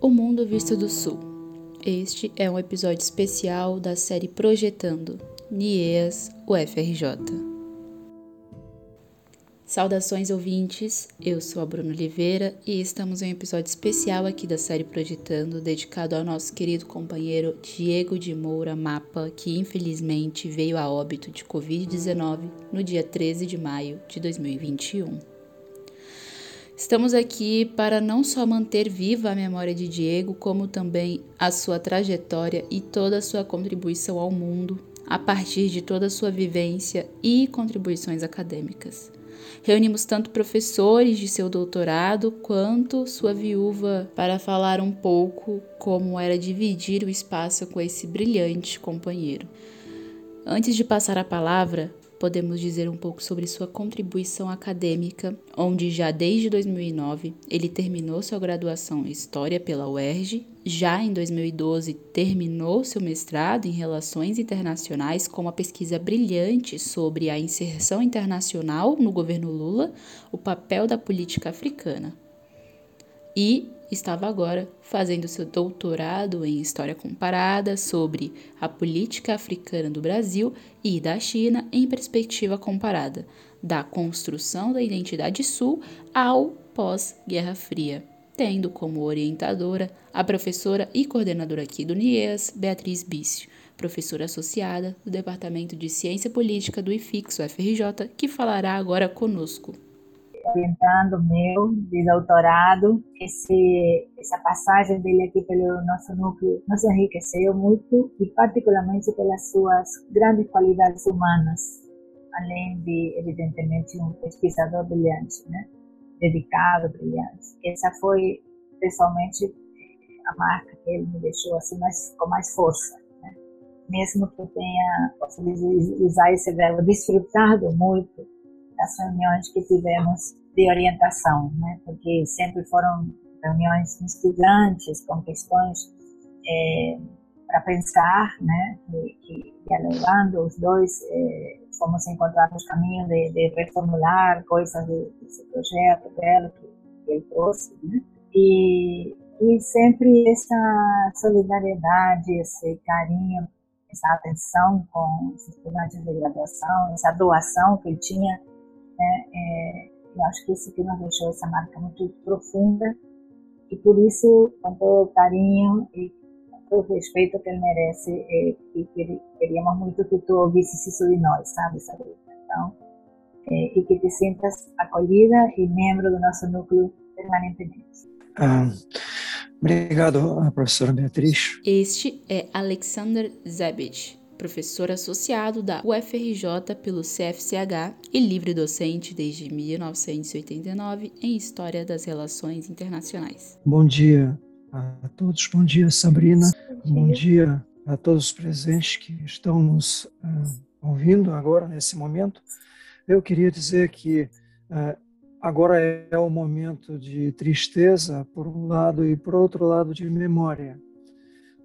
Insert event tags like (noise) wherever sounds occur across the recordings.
O Mundo Visto do Sul. Este é um episódio especial da série Projetando, NIEAS UFRJ. Saudações ouvintes, eu sou a Bruna Oliveira e estamos em um episódio especial aqui da série Projetando, dedicado ao nosso querido companheiro Diego de Moura Mapa, que infelizmente veio a óbito de Covid-19 no dia 13 de maio de 2021. Estamos aqui para não só manter viva a memória de Diego, como também a sua trajetória e toda a sua contribuição ao mundo a partir de toda a sua vivência e contribuições acadêmicas. Reunimos tanto professores de seu doutorado quanto sua viúva para falar um pouco como era dividir o espaço com esse brilhante companheiro. Antes de passar a palavra, podemos dizer um pouco sobre sua contribuição acadêmica, onde já desde 2009 ele terminou sua graduação em História pela UERJ, já em 2012 terminou seu mestrado em Relações Internacionais com uma pesquisa brilhante sobre a inserção internacional no governo Lula, o papel da política africana. E estava agora fazendo seu doutorado em História Comparada sobre a política africana do Brasil e da China em perspectiva comparada, da construção da identidade sul ao pós-Guerra Fria, tendo como orientadora a professora e coordenadora aqui do NIES, Beatriz Bício, professora associada do Departamento de Ciência Política do IFIX, UFRJ, que falará agora conosco orientando meu de doutorado. Esse, essa passagem dele aqui pelo nosso núcleo nos enriqueceu muito e particularmente pelas suas grandes qualidades humanas, além de, evidentemente, um pesquisador brilhante, né? dedicado, brilhante. Essa foi, pessoalmente, a marca que ele me deixou assim mais, com mais força. Né? Mesmo que eu tenha, posso usar esse verbo, desfrutado muito das reuniões que tivemos de orientação, né? porque sempre foram reuniões instigantes, com questões é, para pensar, né? que, que dialogando os dois é, fomos encontrar os caminhos de, de reformular coisas de, desse projeto dela que, que ele trouxe, né? e, e sempre essa solidariedade, esse carinho, essa atenção com os estudantes de graduação, essa doação que ele tinha né? É, eu acho que isso que nos deixou essa marca muito profunda e por isso, com todo o carinho e com todo o respeito que ele merece, é, e queríamos muito que tu ouvisses isso de nós, sabe, Sabrina? Então, é, e que te sintas acolhida e membro do nosso núcleo permanentemente. Ah, obrigado, professora Beatriz. Este é Alexander Zebich, professor associado da UFRJ pelo CFCH e livre docente desde 1989 em História das Relações Internacionais. Bom dia a todos, bom dia Sabrina, bom dia a todos os presentes que estão nos uh, ouvindo agora nesse momento. Eu queria dizer que uh, agora é o momento de tristeza por um lado e por outro lado de memória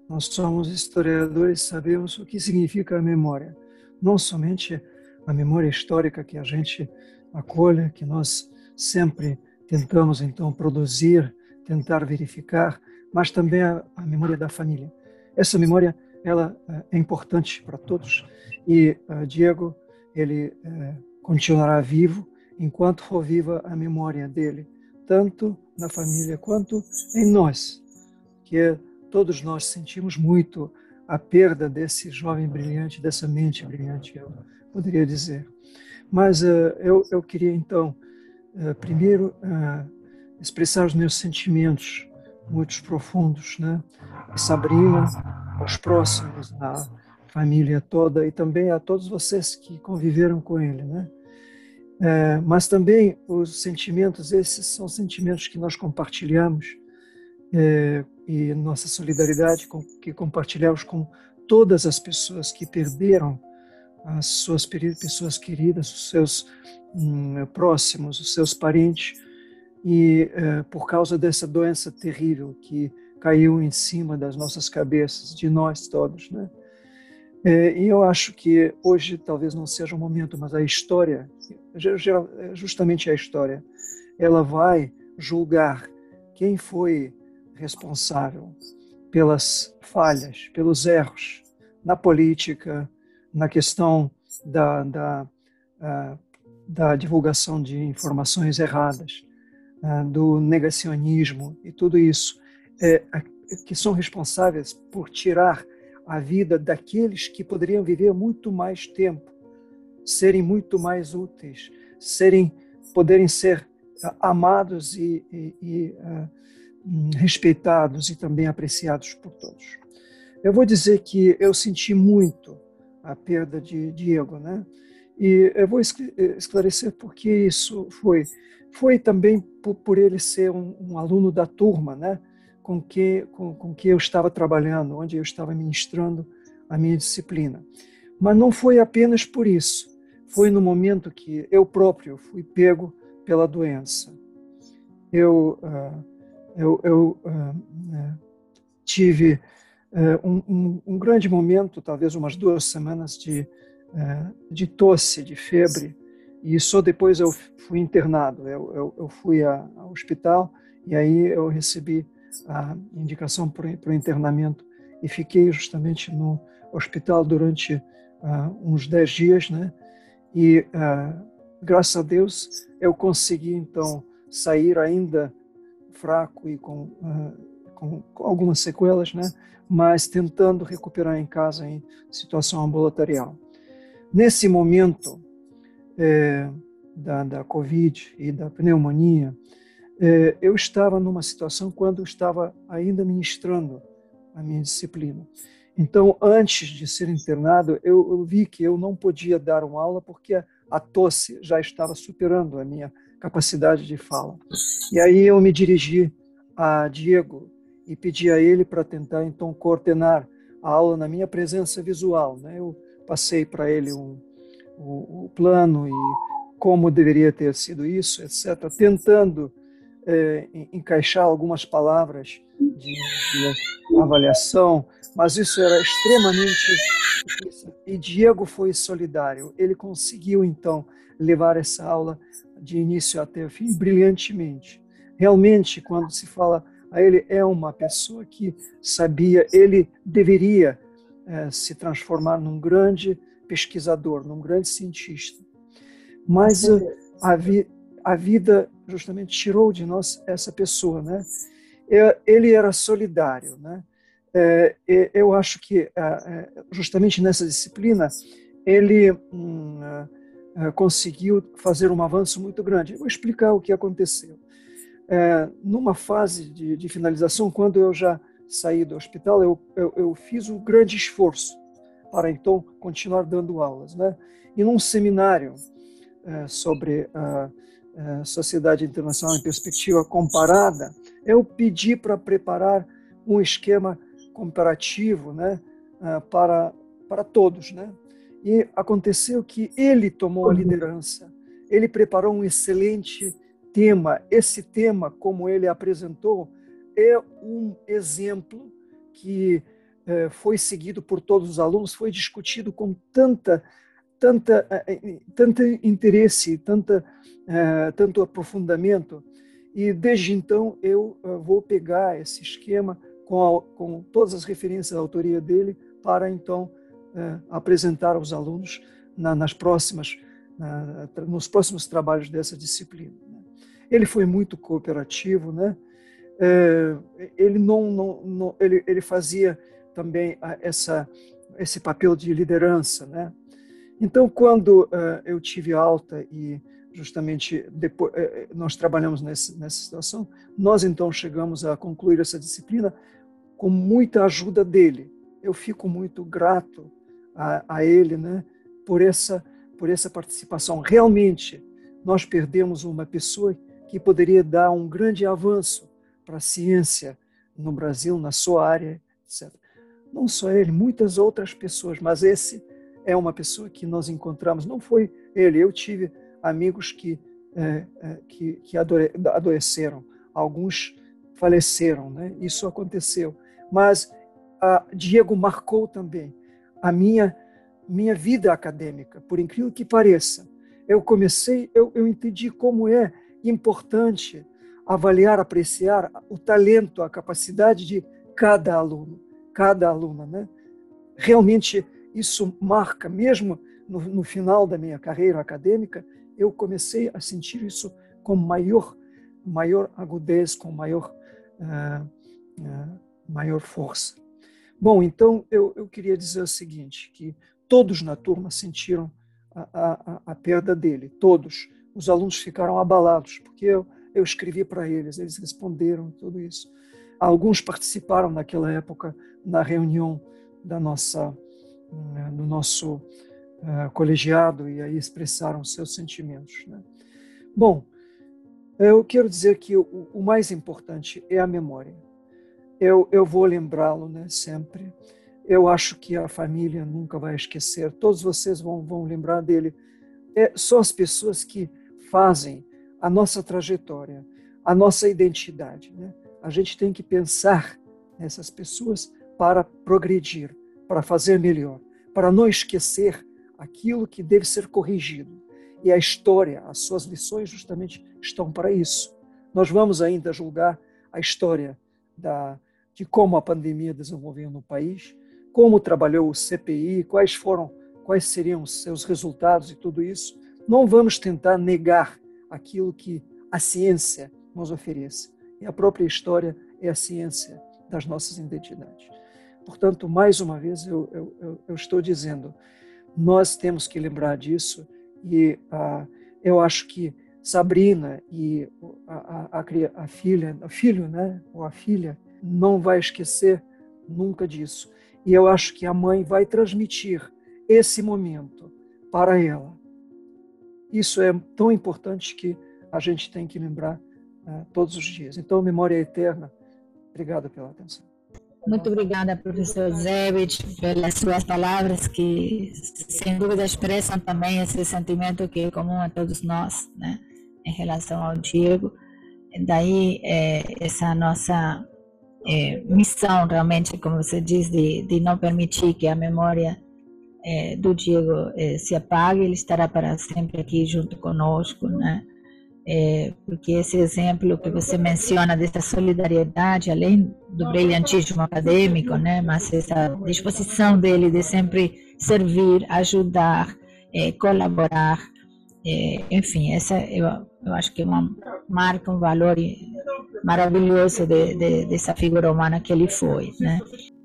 nós somos historiadores, sabemos o que significa a memória. Não somente a memória histórica que a gente acolhe, que nós sempre tentamos então produzir, tentar verificar, mas também a, a memória da família. Essa memória ela eh, é importante para todos e uh, Diego ele uh, continuará vivo enquanto for viva a memória dele, tanto na família quanto em nós, que é todos nós sentimos muito a perda desse jovem brilhante, dessa mente brilhante, eu poderia dizer. Mas uh, eu, eu queria então, uh, primeiro, uh, expressar os meus sentimentos muito profundos, né? A Sabrina, aos próximos, a família toda e também a todos vocês que conviveram com ele, né? Mas também os sentimentos, esses são sentimentos que nós compartilhamos e nossa solidariedade com, que compartilhamos com todas as pessoas que perderam as suas pessoas queridas, os seus hum, próximos, os seus parentes, e é, por causa dessa doença terrível que caiu em cima das nossas cabeças, de nós todos, né? É, e eu acho que hoje talvez não seja o momento, mas a história, justamente a história, ela vai julgar quem foi responsável pelas falhas, pelos erros na política, na questão da, da, uh, da divulgação de informações erradas, uh, do negacionismo e tudo isso, é, que são responsáveis por tirar a vida daqueles que poderiam viver muito mais tempo, serem muito mais úteis, serem poderem ser amados e, e, e respeitados e também apreciados por todos. Eu vou dizer que eu senti muito a perda de Diego, né? E eu vou esclarecer por que isso foi. Foi também por, por ele ser um, um, aluno da turma, né? Com que, com, com que eu estava trabalhando, onde eu estava ministrando a minha disciplina. Mas não foi apenas por isso. Foi no momento que eu próprio fui pego pela doença. Eu, uh, eu, eu uh, tive uh, um, um, um, grande momento, talvez umas duas semanas de, de tosse, de febre, e só depois eu fui internado. Eu, eu, eu fui ao hospital e aí eu recebi a indicação para o internamento e fiquei justamente no hospital durante uns dez dias, né? E graças a Deus eu consegui então sair ainda fraco e com, uh, com, com, algumas sequelas, né? mas tentando recuperar em casa em situação ambulatorial. Nesse momento é, da, da Covid e da pneumonia, é, eu estava numa situação quando eu estava ainda ministrando a minha disciplina. Então, antes de ser internado, eu, eu vi que eu não podia dar uma aula porque a, a tosse já estava superando a minha capacidade de fala. E aí eu me dirigi a Diego e pedi a ele para tentar então coordenar a aula na minha presença visual. Né? Eu passei para ele um, o, o, plano e como deveria ter sido isso, etc., tentando é, encaixar algumas palavras de, de avaliação, mas isso era extremamente difícil. E Diego foi solidário. Ele conseguiu então levar essa aula de início até o fim brilhantemente. Realmente, quando se fala a ele, é uma pessoa que sabia, ele deveria é, se transformar num grande pesquisador, num grande cientista. Mas a, vi, a vida justamente tirou de nós essa pessoa, né? Ele era solidário, né? É, eu acho que é, justamente nessa disciplina ele hum, eh, conseguiu fazer um avanço muito grande. Vou explicar o que aconteceu. É, numa fase de, de, finalização, quando eu já saí do hospital, eu, eu, eu, fiz um grande esforço para então continuar dando aulas. Né? E num seminário é, sobre a, a, Sociedade Internacional em Perspectiva Comparada, eu pedi para preparar um esquema comparativo né, para, para todos, né? E aconteceu que ele tomou a uhum. liderança. Ele preparou um excelente tema. Esse tema, como ele apresentou, é um exemplo que eh, foi seguido por todos os alunos, foi discutido com tanta, tanta, eh, tanto interesse, tanta, eh, tanto aprofundamento. E desde então eu vou pegar esse esquema com, a, com todas as referências da autoria dele para então apresentar aos alunos na, nas próximas, na, nos próximos trabalhos dessa disciplina. Né? Ele foi muito cooperativo, né? É, ele não, não, não, ele, ele fazia também essa esse papel de liderança, né? Então, quando uh, eu tive alta e justamente depois uh, nós trabalhamos nesse, nessa situação, nós então chegamos a concluir essa disciplina com muita ajuda dele. Eu fico muito grato a, a ele, né, por essa por essa participação. Realmente, nós perdemos uma pessoa que poderia dar um grande avanço para a ciência no Brasil, na sua área, etc. Não só ele, muitas outras pessoas, mas esse é uma pessoa que nós encontramos. Não foi ele, eu tive amigos que, é, é, que, que adoeceram, alguns faleceram, né? isso aconteceu. Mas Diego marcou também a minha minha vida acadêmica, por incrível que pareça. Eu comecei, eu, eu entendi como é importante avaliar, apreciar o talento, a capacidade de cada aluno, cada aluna, né? Realmente isso marca, mesmo no, no final da minha carreira acadêmica, eu comecei a sentir isso com maior, maior agudez, com maior, uh, uh, maior força. Bom, então eu, eu queria dizer o seguinte, que todos na turma sentiram a, a, a perda dele, todos. Os alunos ficaram abalados, porque eu, eu escrevi para eles, eles responderam tudo isso. Alguns participaram naquela época na reunião da nossa, eh, do nosso uh, colegiado e aí expressaram seus sentimentos. Né? Bom, eu quero dizer que o, o mais importante é a memória. Eu, eu vou lembrá-lo né, sempre. Eu acho que a família nunca vai esquecer. Todos vocês vão, vão lembrar dele. É, só as pessoas que fazem a nossa trajetória, a nossa identidade. Né? A gente tem que pensar nessas pessoas para progredir, para fazer melhor, para não esquecer aquilo que deve ser corrigido. E a história, as suas lições, justamente estão para isso. Nós vamos ainda julgar a história da, de como a pandemia desenvolveu no país, como trabalhou o CPI, quais foram, quais seriam os seus resultados e tudo isso. Não vamos tentar negar aquilo que a ciência nos oferece. E a própria história é a ciência das nossas identidades. Portanto, mais uma vez, eu, eu, eu estou dizendo, nós temos que lembrar disso e ah, eu acho que Sabrina e a, a, a, a filha, o filho, né, ou a filha, não vai esquecer nunca disso. E eu acho que a mãe vai transmitir esse momento para ela. Isso é tão importante que a gente tem que lembrar uh, todos os dias. Então, memória eterna. Obrigado pela atenção. Muito obrigada, professor Zebit, pelas suas palavras que, sem dúvida, expressam também esse sentimento que é comum a todos nós, né, em relação ao Diego. Daí, é, essa nossa é, missão, realmente, como você diz, de, de não permitir que a memória é, do Diego é, se apague, ele estará para sempre aqui junto conosco, né? É, porque esse exemplo que você menciona dessa solidariedade, além do brilhantismo acadêmico, né, mas essa disposição dele de sempre servir, ajudar, é, colaborar, é, enfim, essa eu, eu acho que é uma marca, um valor maravilhoso de, de, dessa figura humana que ele foi, né?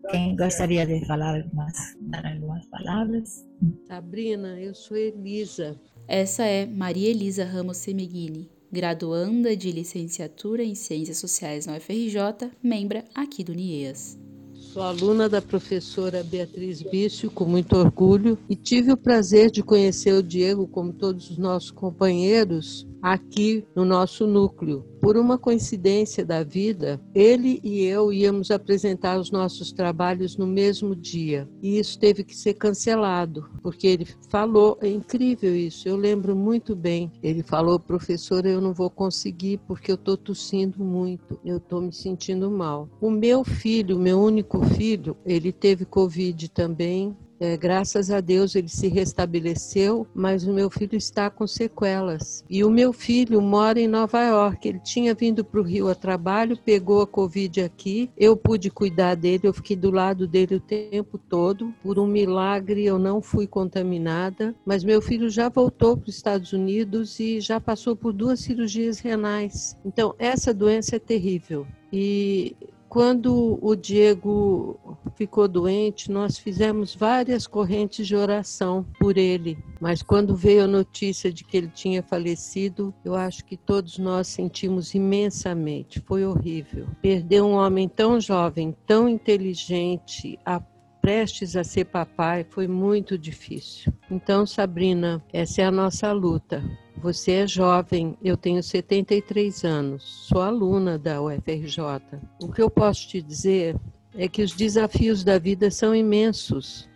Quem gostaria de falar algumas, dar algumas palavras? Sabrina, eu sou Elisa. Essa é Maria Elisa Ramos Semeghini, graduanda de licenciatura em Ciências Sociais na UFRJ, membra aqui do NIEAS. Sou aluna da professora Beatriz Bício com muito orgulho e tive o prazer de conhecer o Diego, como todos os nossos companheiros, aqui no nosso núcleo. Por uma coincidência da vida, ele e eu íamos apresentar os nossos trabalhos no mesmo dia. E isso teve que ser cancelado, porque ele falou, é incrível isso, eu lembro muito bem. Ele falou, professora, eu não vou conseguir porque eu estou tossindo muito, eu estou me sentindo mal. O meu filho, meu único filho, ele teve Covid também, é, graças a Deus ele se restabeleceu, mas o meu filho está com sequelas. E o meu filho mora em Nova York. Ele tinha vindo para o Rio a trabalho, pegou a Covid aqui. Eu pude cuidar dele, eu fiquei do lado dele o tempo todo. Por um milagre eu não fui contaminada, mas meu filho já voltou para os Estados Unidos e já passou por duas cirurgias renais. Então, essa doença é terrível. E quando o Diego ficou doente, nós fizemos várias correntes de oração por ele. Mas quando veio a notícia de que ele tinha falecido, eu acho que todos nós sentimos imensamente. Foi horrível. Perder um homem tão jovem, tão inteligente, a prestes a ser papai foi muito difícil. Então, Sabrina, essa é a nossa luta. Você é jovem, eu tenho 73 anos, sou aluna da UFRJ. O que eu posso te dizer é que os desafios da vida são imensos,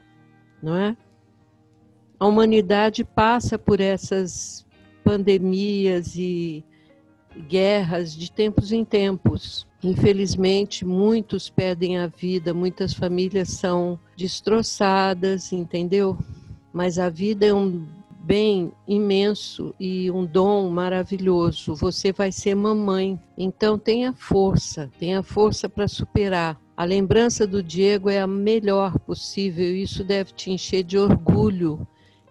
não é? A humanidade passa por essas pandemias e guerras de tempos em tempos. Infelizmente, muitos perdem a vida, muitas famílias são destroçadas, entendeu? Mas a vida é um bem imenso e um dom maravilhoso. Você vai ser mamãe. Então tenha força, tenha força para superar. A lembrança do Diego é a melhor possível, isso deve te encher de orgulho.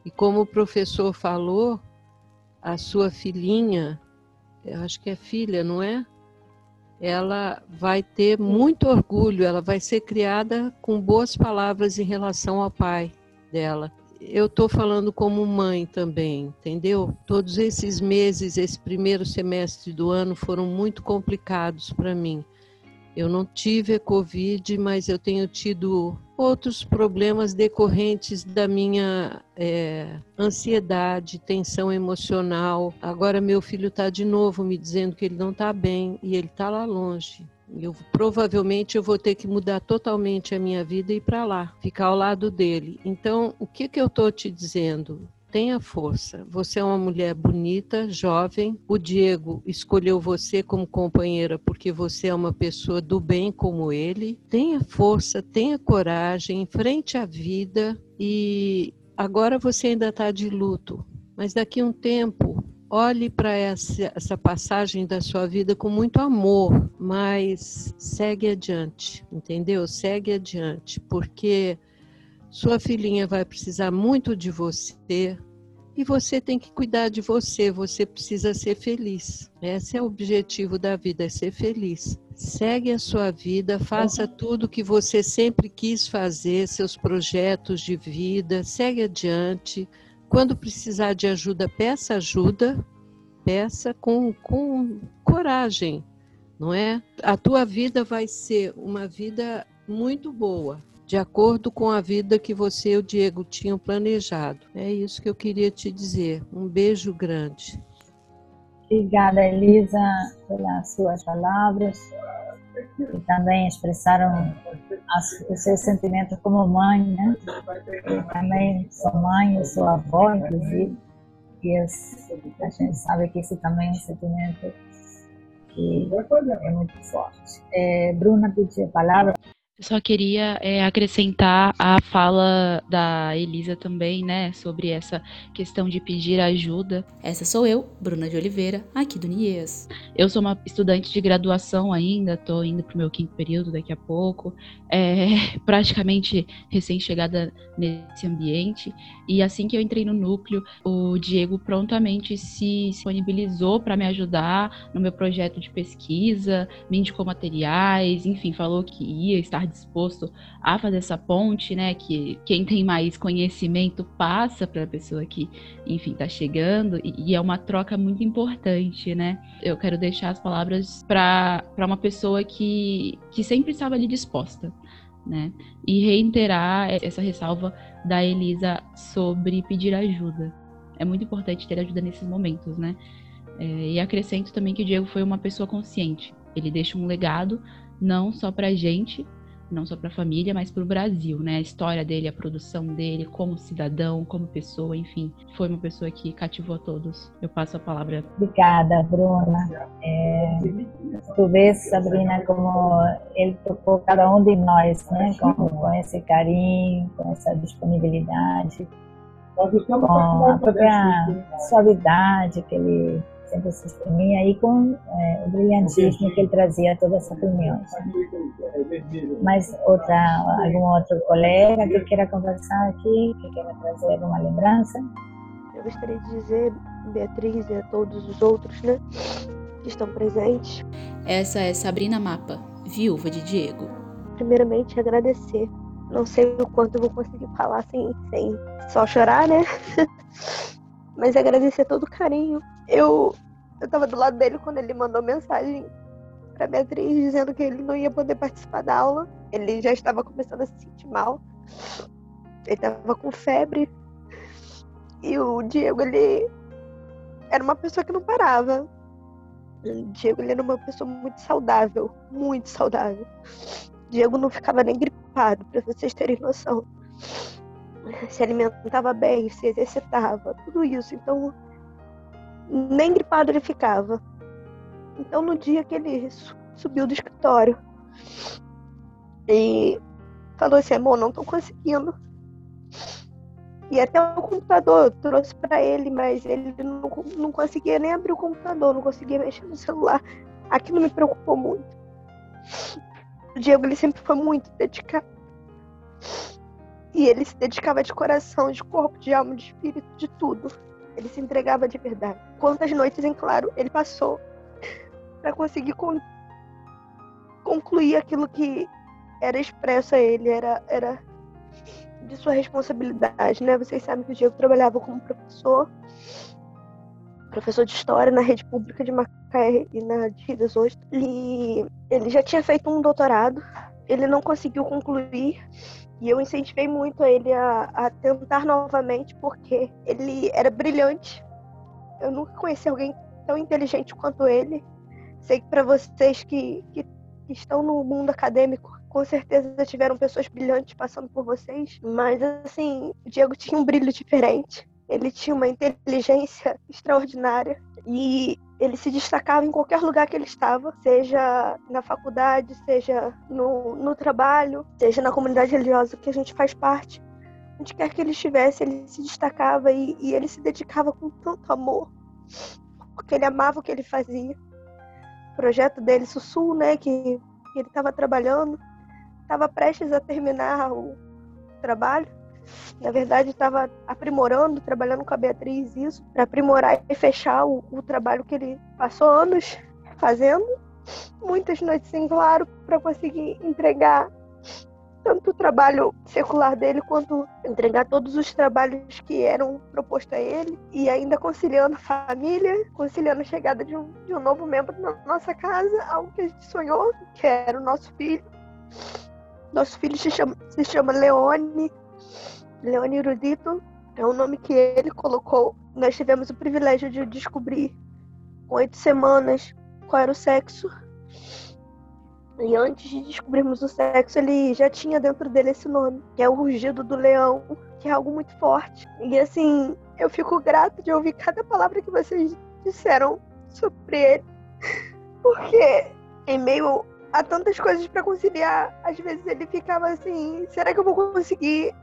E como o professor falou, a sua filhinha, eu acho que é filha, não é? Ela vai ter muito orgulho, ela vai ser criada com boas palavras em relação ao pai dela eu estou falando como mãe também, entendeu? Todos esses meses, esse primeiro semestre do ano foram muito complicados para mim. Eu não tive a Covid, mas eu tenho tido outros problemas decorrentes da minha é, ansiedade, tensão emocional. Agora meu filho está de novo me dizendo que ele não está bem e ele está lá longe. Eu provavelmente eu vou ter que mudar totalmente a minha vida e ir para lá, ficar ao lado dele. Então, o que que eu estou te dizendo? Tenha força. Você é uma mulher bonita, jovem. O Diego escolheu você como companheira porque você é uma pessoa do bem como ele. Tenha força, tenha coragem, enfrente a vida e agora você ainda está de luto, mas daqui a um tempo olhe para essa, essa, passagem da sua vida com muito amor, mas segue adiante, entendeu? Segue adiante, porque sua filhinha vai precisar muito de você e você tem que cuidar de você, você precisa ser feliz. Esse é o objetivo da vida, é ser feliz. Segue a sua vida, faça tudo que você sempre quis fazer, seus projetos de vida, segue adiante quando precisar de ajuda, peça ajuda, peça com, com coragem, não é? A tua vida vai ser uma vida muito boa, de acordo com a vida que você e o Diego tinham planejado. É isso que eu queria te dizer. Um beijo grande. Obrigada, Elisa, pelas suas palavras e também expressaram os seus sentimentos como mãe, né? Eu também sou mãe, eu sou avó, inclusive, e eu, a gente sabe que isso também é um sentimento que é muito forte. É, Bruna pediu a palavra. Eu só queria é, acrescentar a fala da Elisa também, né, sobre essa questão de pedir ajuda. Essa sou eu, Bruna de Oliveira, aqui do NIES. Eu sou uma estudante de graduação ainda, estou indo para o meu quinto período daqui a pouco, é, (laughs) praticamente recém-chegada nesse ambiente. E assim que eu entrei no núcleo, o Diego prontamente se disponibilizou para me ajudar no meu projeto de pesquisa, me indicou materiais, enfim, falou que ia estar estar disposto a fazer essa ponte, né? Que quem tem mais conhecimento passa para a pessoa que, enfim, está chegando, e, e, é uma troca muito importante, né? Eu quero deixar as palavras para uma pessoa que, que sempre estava ali disposta. Né? E reiterar essa ressalva da Elisa sobre pedir ajuda. É muito importante ter ajuda nesses momentos, né? É, e acrescento também que o Diego foi uma pessoa consciente. Ele deixa um legado não só para a gente, não só para a família, mas para o Brasil, né? A história dele, a produção dele, como cidadão, como pessoa, enfim, foi uma pessoa que cativou a todos. Eu passo a palavra. Obrigada, Bruna. É, tu vês, Sabrina, como ele tocou cada um de nós, né? Com, com esse carinho, com essa disponibilidade, com a própria suavidade que ele sempre se exprimia aí com é, o brilhantismo que ele trazia a todas as reuniões. Mas outra, algum outro colega que queira conversar aqui, que queira trazer alguma lembrança? Eu gostaria de dizer, Beatriz e a todos os outros, né, que estão presentes. Essa é Sabrina Mapa, viúva de Diego. Primeiramente, agradecer. Não sei o quanto eu vou conseguir falar sem, sem só chorar, né? (laughs) Mas agradecer todo o carinho eu, eu tava do lado dele quando ele mandou mensagem pra Beatriz dizendo que ele não ia poder participar da aula. Ele já estava começando a se sentir mal. Ele tava com febre. E o Diego, ele era uma pessoa que não parava. O Diego, ele era uma pessoa muito saudável, muito saudável. O Diego não ficava nem gripado, para vocês terem noção. Se alimentava bem, se exercitava, tudo isso. Então, nem gripado ele ficava. Então, no dia que ele subiu do escritório e falou assim: amor, não tô conseguindo. E até o computador eu trouxe para ele, mas ele não, não conseguia nem abrir o computador, não conseguia mexer no celular. Aquilo me preocupou muito. O Diego ele sempre foi muito dedicado. E ele se dedicava de coração, de corpo, de alma, de espírito, de tudo. Ele se entregava de verdade. Quantas noites em claro ele passou para conseguir con concluir aquilo que era expresso a ele, era, era de sua responsabilidade, né? Vocês sabem que o Diego trabalhava como professor, professor de história na rede pública de Macaé e na de Rio das Ostras. E ele já tinha feito um doutorado, ele não conseguiu concluir e eu incentivei muito ele a, a tentar novamente porque ele era brilhante. Eu nunca conheci alguém tão inteligente quanto ele. Sei que para vocês que, que, estão no mundo acadêmico com certeza tiveram pessoas brilhantes passando por vocês, mas assim, o Diego tinha um brilho diferente. Ele tinha uma inteligência extraordinária e ele se destacava em qualquer lugar que ele estava, seja na faculdade, seja no, no trabalho, seja na comunidade religiosa que a gente faz parte. Onde quer que ele estivesse, ele se destacava e, e ele se dedicava com tanto amor, porque ele amava o que ele fazia. O projeto dele, Sussul, né, que, que ele estava trabalhando, estava prestes a terminar o trabalho. Na verdade, estava aprimorando, trabalhando com a Beatriz isso, para aprimorar e fechar o, o trabalho que ele passou anos fazendo. Muitas noites em claro para conseguir entregar tanto o trabalho secular dele quanto entregar todos os trabalhos que eram propostos a ele e ainda conciliando a família, conciliando a chegada de um, de um novo membro na nossa casa, algo que a gente sonhou, que era o nosso filho. Nosso filho se chama, se chama Leone. Leone Erudito é o nome que ele colocou. Nós tivemos o privilégio de descobrir com oito semanas qual era o sexo. E antes de descobrirmos o sexo, ele já tinha dentro dele esse nome, que é o rugido do leão, que é algo muito forte. E assim, eu fico grata de ouvir cada palavra que vocês disseram sobre ele, (laughs) porque em meio há tantas coisas para conciliar. Às vezes ele ficava assim: será que eu vou conseguir?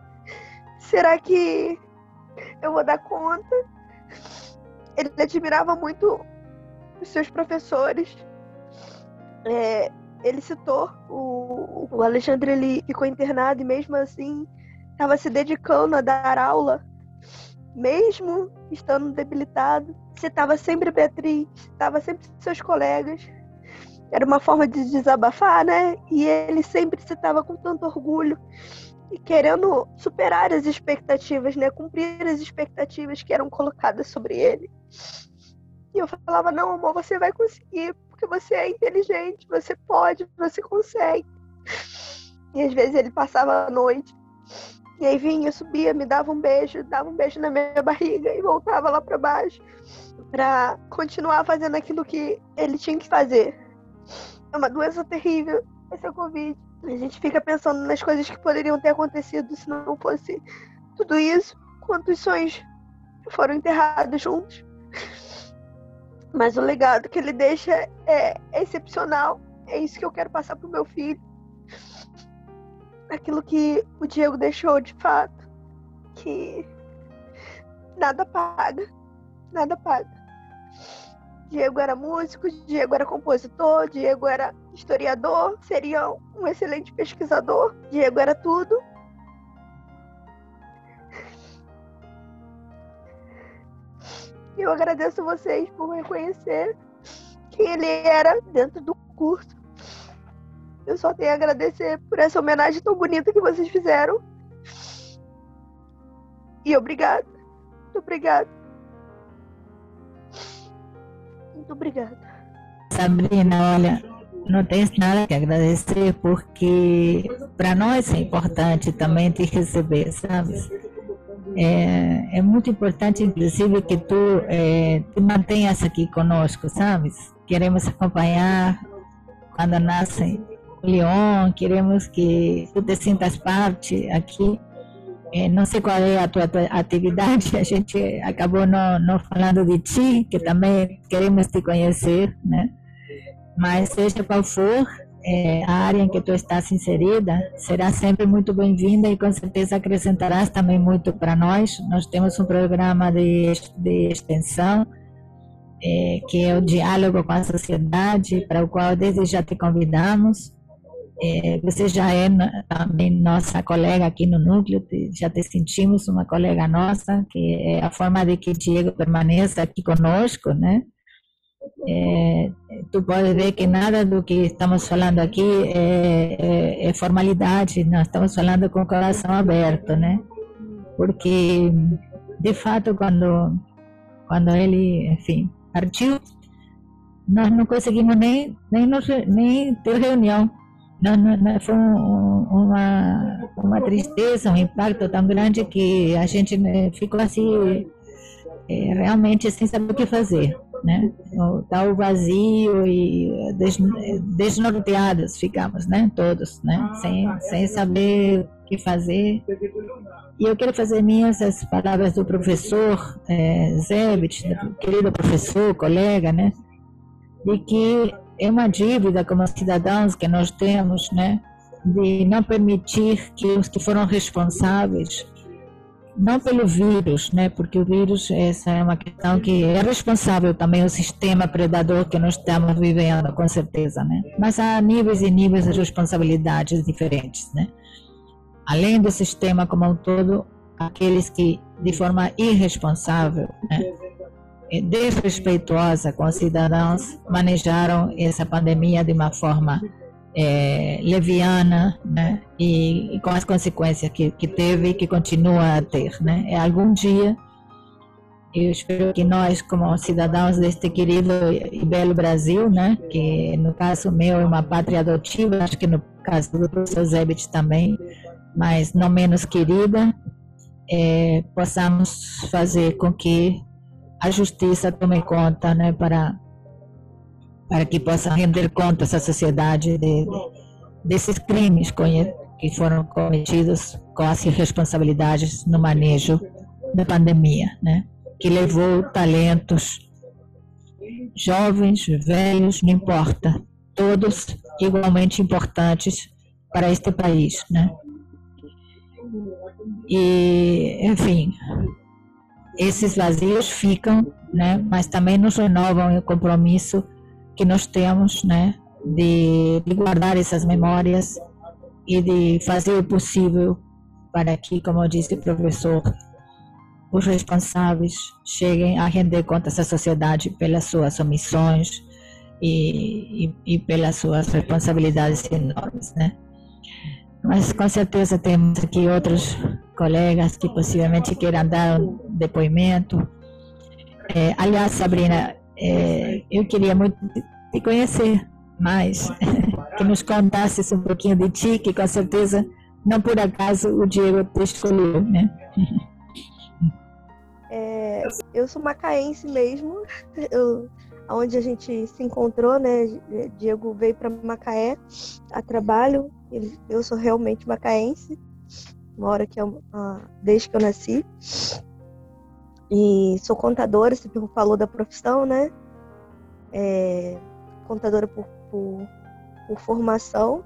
Será que eu vou dar conta? Ele admirava muito os seus professores. É, ele citou o, o Alexandre, ele ficou internado e mesmo assim estava se dedicando a dar aula, mesmo estando debilitado. Citava sempre Beatriz, citava sempre seus colegas era uma forma de desabafar, né? E ele sempre se estava com tanto orgulho e querendo superar as expectativas, né? Cumprir as expectativas que eram colocadas sobre ele. E eu falava: não, amor, você vai conseguir, porque você é inteligente, você pode, você consegue. E às vezes ele passava a noite. E aí vinha, subia, me dava um beijo, dava um beijo na minha (laughs) barriga e voltava lá para baixo para continuar fazendo aquilo que ele tinha que fazer. É uma doença terrível, esse é o Covid. A gente fica pensando nas coisas que poderiam ter acontecido se não fosse tudo isso. Quantos sonhos foram enterrados juntos. Mas o legado que ele deixa é, excepcional. É isso que eu quero passar pro meu filho. Aquilo que o Diego deixou de fato. Que nada paga. Nada paga. Diego era músico, Diego era compositor, Diego era historiador, seria um excelente pesquisador, Diego era tudo. Eu agradeço vocês por reconhecer quem ele era dentro do curso. Eu só tenho a agradecer por essa homenagem tão bonita que vocês fizeram. E obrigado. Muito obrigada. Muito obrigada. Sabrina, olha, não tens nada que agradecer porque para nós é importante também te receber, sabe? É, é muito importante, inclusive, que tu é, te mantenhas aqui conosco, sabes? Queremos acompanhar quando nasce o Leão, queremos que tu te sintas parte aqui é, não sei qual é a tua, tua, atividade, (laughs) a gente acabou não, não falando de ti, que também queremos te conhecer, né? Mas seja qual for, é, a área em que tu estás inserida será sempre muito bem-vinda e com certeza acrescentarás também muito para nós. Nós temos um programa de, de extensão é, que é o diálogo com a sociedade, para o qual desde já te convidamos. É, você já é também nossa colega aqui no núcleo, já te sentimos uma colega nossa, que é a forma de que Diego permaneça aqui conosco, né? É, tu pode ver que nada do que estamos falando aqui é, é, é, formalidade, nós estamos falando com o coração aberto, né? Porque, de fato, quando, quando ele, enfim, partiu, nós não conseguimos nem, nem, nos, nem ter reunião. Não, não, foi um, uma, uma tristeza, um impacto tão grande que a gente ficou assim, realmente sem saber o que fazer né? Tá o vazio e des, desnorteados ficamos, né? Todos, né? Sem, sem saber o que fazer. E eu quero fazer minhas as palavras do professor é, Zebit, querido professor, colega, né? De que é uma dívida como cidadãos que nós temos, né? De não permitir que os que foram responsáveis não pelo vírus, né? Porque o vírus essa é uma questão que é responsável também o sistema predador que nós estamos vivendo, com certeza, né? Mas há níveis e níveis de responsabilidades diferentes, né? Além do sistema como um todo, aqueles que de forma irresponsável, né? desrespeitosa com os cidadãos manejaram essa pandemia de uma forma é, leviana, né? E, e, com as consequências que, que teve e que continua a ter, né? É algum dia eu espero que nós, como cidadãos deste querido e belo Brasil, né, que no caso meu é uma pátria adotiva, acho que no caso do professor Zebit também, mas não menos querida, é, possamos fazer com que a justiça tome conta, né, para para que possa render contas à sociedade de, de, desses crimes que foram cometidos com as responsabilidades no manejo da pandemia, né? que levou talentos jovens, velhos, não importa, todos igualmente importantes para este país, né? E, enfim, esses vazios ficam, né? Mas também nos renovam o compromisso que nós temos, né, de, de guardar essas memórias e de fazer o possível para que, como disse o professor, os responsáveis cheguem a render contas à sociedade pelas suas omissões e, e, e, pelas suas responsabilidades enormes, né? Mas com certeza temos aqui outros colegas que possivelmente queiram dar um depoimento. É, aliás, Sabrina, é, eu queria muito te conhecer mais, (laughs) que nos contasses um pouquinho de ti, que com certeza, não por acaso, o Diego te escolheu, né? (laughs) É, eu sou macaense mesmo, (laughs) eu, onde a gente se encontrou, né? Diego veio para Macaé a trabalho, eu sou realmente macaense, moro aqui desde que eu nasci. E sou contadora, você falou da profissão, né? É, contadora por, por, por formação.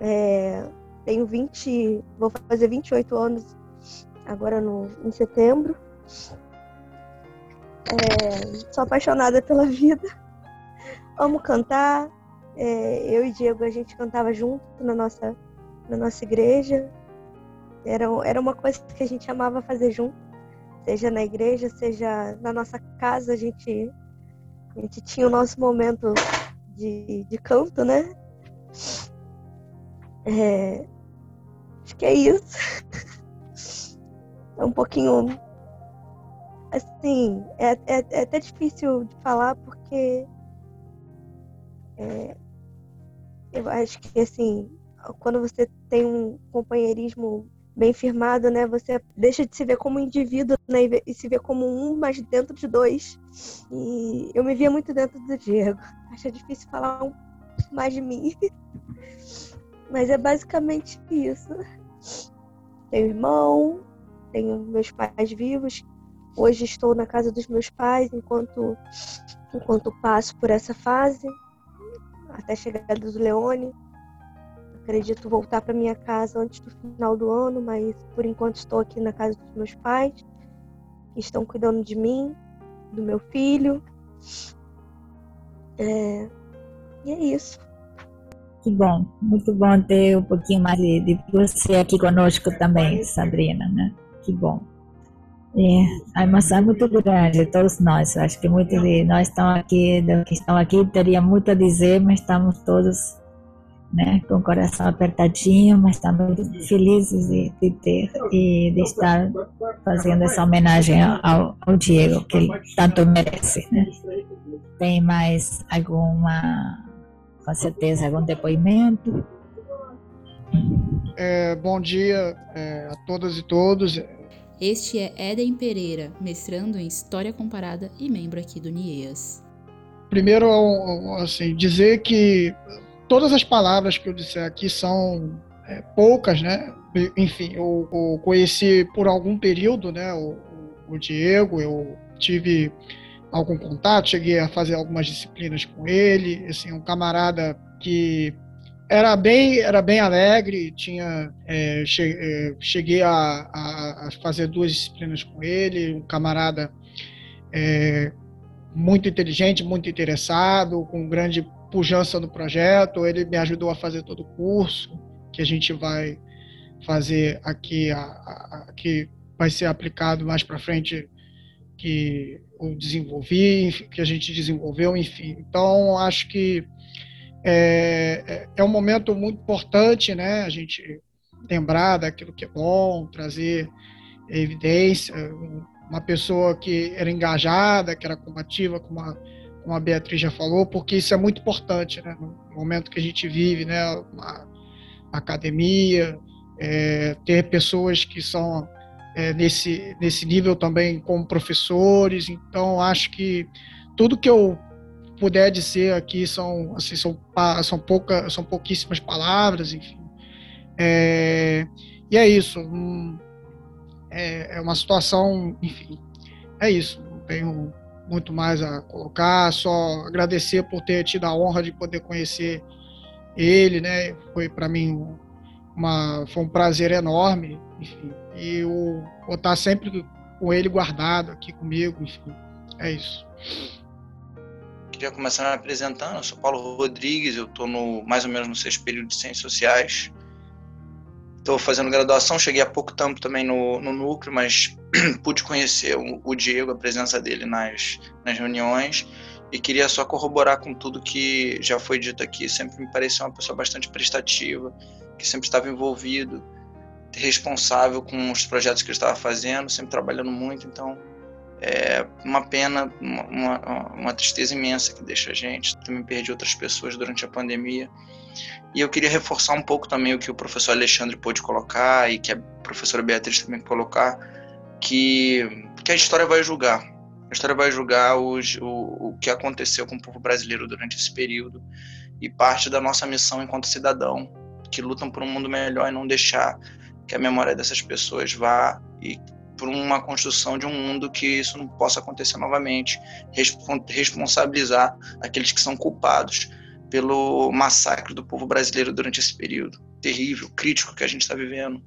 É, tenho 20, vou fazer 28 anos agora no, em setembro. É, sou apaixonada pela vida. (laughs) Amo cantar. É, eu e Diego a gente cantava junto na nossa, na nossa igreja. Era, era uma coisa que a gente amava fazer junto seja na igreja, seja na nossa casa, a gente, a gente tinha o nosso momento de, de canto, né? É, acho que é isso. É um pouquinho. Assim, é, é, é até difícil de falar porque. É, eu acho que, assim, quando você tem um companheirismo bem firmado, né? Você deixa de se ver como indivíduo né? e se vê como um, mas dentro de dois. E eu me via muito dentro do Diego. Acho difícil falar um mais de mim. (laughs) Mas é basicamente isso. Tenho irmão, tenho meus pais vivos. Hoje estou na casa dos meus pais enquanto enquanto passo por essa fase. até a chegada dos Leone. Acredito voltar para minha casa antes do final do ano, mas por enquanto estou aqui na casa dos meus pais, que estão cuidando de mim, do meu filho. É... E é isso. Que bom, muito bom ter um pouquinho mais de, de você aqui conosco também, Sabrina, né? Que bom. É, a emoção é muito grande, todos nós. Acho que muitos de nós estão aqui, que estão aqui, teria muito a dizer, mas estamos todos né, com o coração apertadinho, mas estamos felizes de, de, ter e de estar fazendo essa homenagem ao, ao Diego, que ele tanto merece. Né? Tem mais alguma, com certeza, algum depoimento? É, bom dia é, a todas e todos. Este é Eden Pereira, mestrando em História Comparada e membro aqui do NIEAS. Primeiro, assim, dizer que todas as palavras que eu disser aqui são é, poucas, né? Enfim, eu, eu, conheci por algum período, né, o, o Diego, eu tive algum contato, cheguei a fazer algumas disciplinas com ele, assim, um camarada que era bem, era bem alegre, tinha, é, é, cheguei a, a, a, fazer duas disciplinas com ele, um camarada é, muito inteligente, muito interessado, com grande pujança no projeto, ele me ajudou a fazer todo o curso que a gente vai fazer aqui, a, a, que vai ser aplicado mais para frente, que eu desenvolvi, que a gente desenvolveu, enfim. Então, acho que é, é, é um momento muito importante, né? A gente lembrar daquilo que é bom, trazer evidência. Uma pessoa que era engajada, que era combativa, como a, como a Beatriz já falou, porque isso é muito importante, né? No momento que a gente vive, né? Uma academia, é, ter pessoas que são é, nesse, nesse nível também como professores. Então, acho que tudo que eu puder dizer aqui são assim são são pouca são pouquíssimas palavras enfim é, e é isso um, é, é, uma situação enfim é isso não tenho muito mais a colocar só agradecer por ter tido a honra de poder conhecer ele né foi para mim uma foi um prazer enorme enfim e eu vou estar sempre com ele guardado aqui comigo enfim é isso queria começar me apresentando. Eu sou Paulo Rodrigues, eu estou mais ou menos no sexto período de Ciências Sociais. Estou fazendo graduação, cheguei há pouco tempo também no, no núcleo, mas (clears throat) pude conhecer o, o, Diego, a presença dele nas, nas reuniões, e queria só corroborar com tudo que já foi dito aqui. Sempre me pareceu uma pessoa bastante prestativa, que sempre estava envolvido, responsável com os projetos que ele estava fazendo, sempre trabalhando muito, então é uma pena, uma, uma, tristeza imensa que deixa a gente. Também perdi outras pessoas durante a pandemia. E eu queria reforçar um pouco também o que o professor Alexandre pôde colocar e que a professora Beatriz também colocar, que, que a história vai julgar. A história vai julgar os, o, o que aconteceu com o povo brasileiro durante esse período e parte da nossa missão enquanto cidadão, que lutam por um mundo melhor e não deixar que a memória dessas pessoas vá e por uma construção de um mundo que isso não possa acontecer novamente, responsabilizar aqueles que são culpados pelo massacre do povo brasileiro durante esse período terrível, crítico que a gente está vivendo.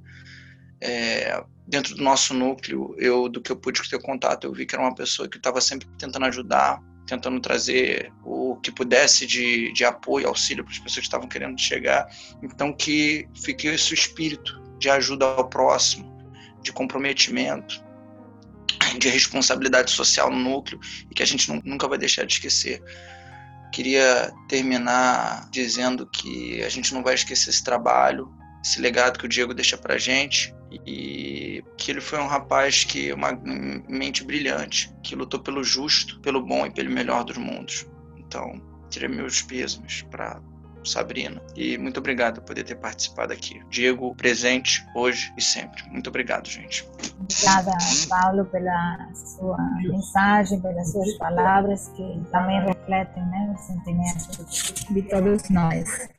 É, dentro do nosso núcleo, eu do que eu pude ter contato, eu vi que era uma pessoa que estava sempre tentando ajudar, tentando trazer o que pudesse de, de apoio, auxílio para as pessoas que estavam querendo chegar. Então, que fique esse espírito de ajuda ao próximo, de comprometimento, de responsabilidade social no núcleo e que a gente nunca vai deixar de esquecer. Queria terminar dizendo que a gente não vai esquecer esse trabalho, esse legado que o Diego deixa pra gente e que ele foi um rapaz que uma mente brilhante, que lutou pelo justo, pelo bom e pelo melhor dos mundos. Então, tirei meus pêsames para Sabrina. E muito obrigado por ter participado aqui. Diego, presente hoje e sempre. Muito obrigado, gente. Obrigada, Paulo, pela sua mensagem, pelas suas palavras, que também refletem né, os sentimentos de todos nós.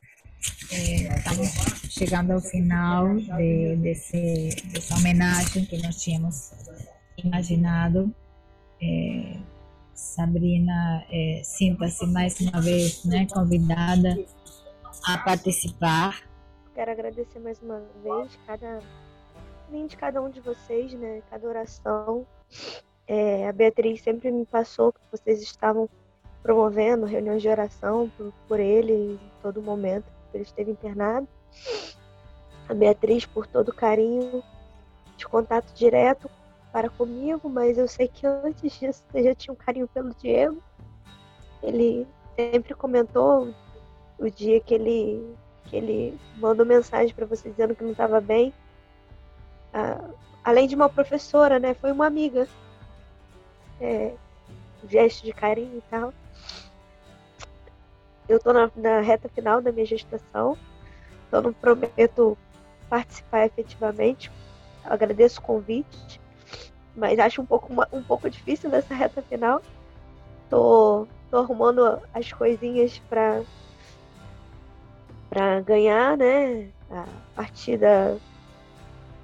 É, estamos chegando ao final de, desse, dessa homenagem que nós tínhamos imaginado. É, Sabrina, é, sinta-se mais uma vez né, convidada a participar. Quero agradecer mais uma vez cada de cada um de vocês, né? Cada oração. É, a Beatriz sempre me passou que vocês estavam promovendo reuniões de oração por, por ele em todo momento que ele esteve internado. A Beatriz por todo o carinho de contato direto para comigo, mas eu sei que antes disso você já tinha um carinho pelo Diego. Ele sempre comentou o dia que ele que ele mandou mensagem para você dizendo que não estava bem. Ah, além de uma professora, né, foi uma amiga. É, gesto de carinho e tal. Eu estou na, na, reta final da minha gestação, então não prometo participar efetivamente. Eu agradeço o convite, mas acho um pouco, um pouco difícil nessa reta final. Tô, tô arrumando as coisinhas para para ganhar, né? A partir da,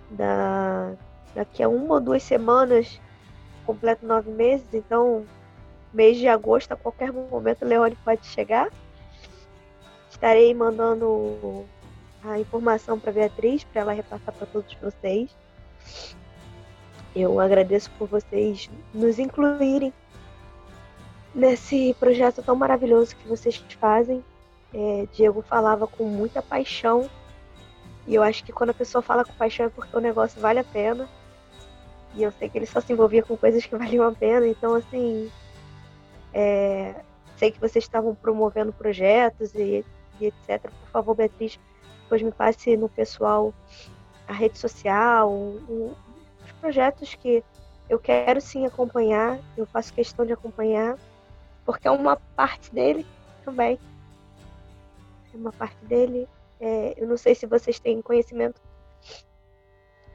da daqui a uma ou duas semanas completo nove meses, então mês de agosto, a qualquer momento, Leone pode chegar. Estarei mandando a informação para Beatriz, para ela repassar para todos vocês. Eu agradeço por vocês nos incluírem nesse projeto tão maravilhoso que vocês fazem. É, Diego falava com muita paixão. E eu acho que quando a pessoa fala com paixão é porque o negócio vale a pena. E eu sei que ele só se envolvia com coisas que (laughs) valiam a pena. Então, assim, é, sei que vocês estavam promovendo projetos e, e, etc. Por favor, Beatriz, depois me passe no pessoal a rede social, um, os projetos que eu quero sim acompanhar, eu faço questão de acompanhar, porque é uma parte dele também. Uma parte dele. É, eu não sei se vocês têm conhecimento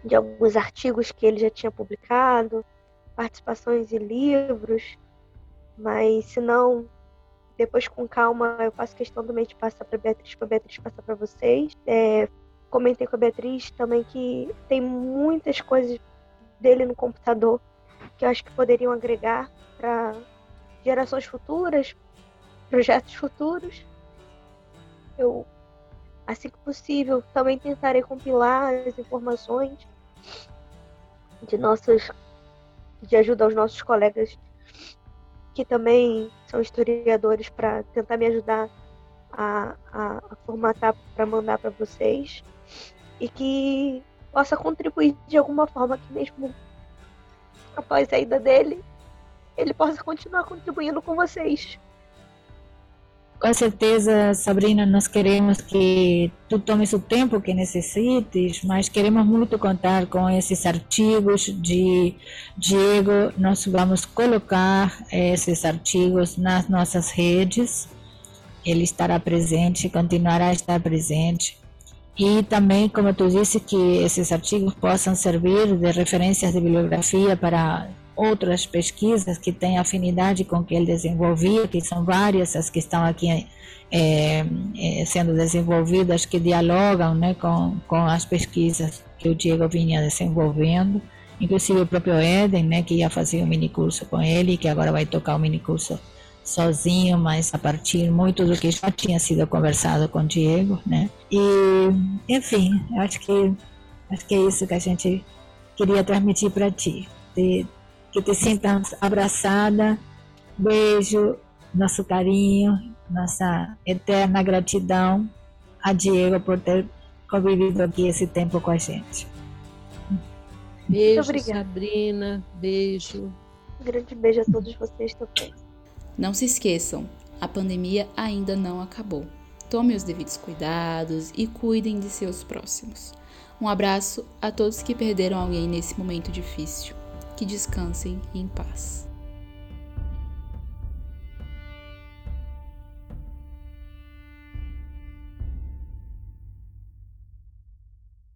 de alguns artigos que ele já tinha publicado, participações em livros, mas se não, depois com calma eu faço questão também de passar para Beatriz, para Beatriz passar para vocês. É, comentei com a Beatriz também que tem muitas coisas dele no computador que eu acho que poderiam agregar para gerações futuras, projetos futuros. Eu, assim que possível, também tentarei compilar as informações de nossas de ajuda aos nossos colegas que também são historiadores para tentar me ajudar a, a, a formatar para mandar para vocês e que possa contribuir de alguma forma que mesmo após a ida dele ele possa continuar contribuindo com vocês. Com certeza, Sabrina, nós queremos que tu tomes o tempo que necessites, mas queremos muito contar com esses artigos de Diego. Nós vamos colocar esses artigos nas nossas redes. Ele estará presente, continuará a estar presente. E também, como tu disse, que esses artigos possam servir de referências de bibliografia para outras pesquisas que têm afinidade com o que ele desenvolvia, que são várias as que estão aqui é, sendo desenvolvidas, que dialogam né, com, com as pesquisas que o Diego vinha desenvolvendo, inclusive o próprio Eden, né, que ia fazer um minicurso com ele, que agora vai tocar o um minicurso sozinho, mas a partir muito do que já tinha sido conversado com o Diego, né? E, enfim, acho que acho que é isso que a gente queria transmitir para ti. De, que te sintas abraçada. Beijo, nosso carinho, nossa eterna gratidão a Diego por ter convivido aqui esse tempo com a gente. Beijo, Sabrina. Beijo. Um grande beijo a todos vocês também. Não se esqueçam, a pandemia ainda não acabou. Tome os devidos cuidados e cuidem de seus próximos. Um abraço a todos que perderam alguém nesse momento difícil que descansem em paz.